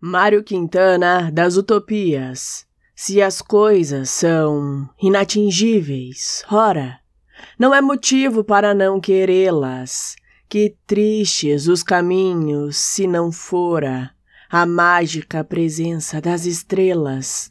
Mário Quintana das Utopias. Se as coisas são inatingíveis, ora, não é motivo para não querê-las. Que tristes os caminhos se não fora a mágica presença das estrelas.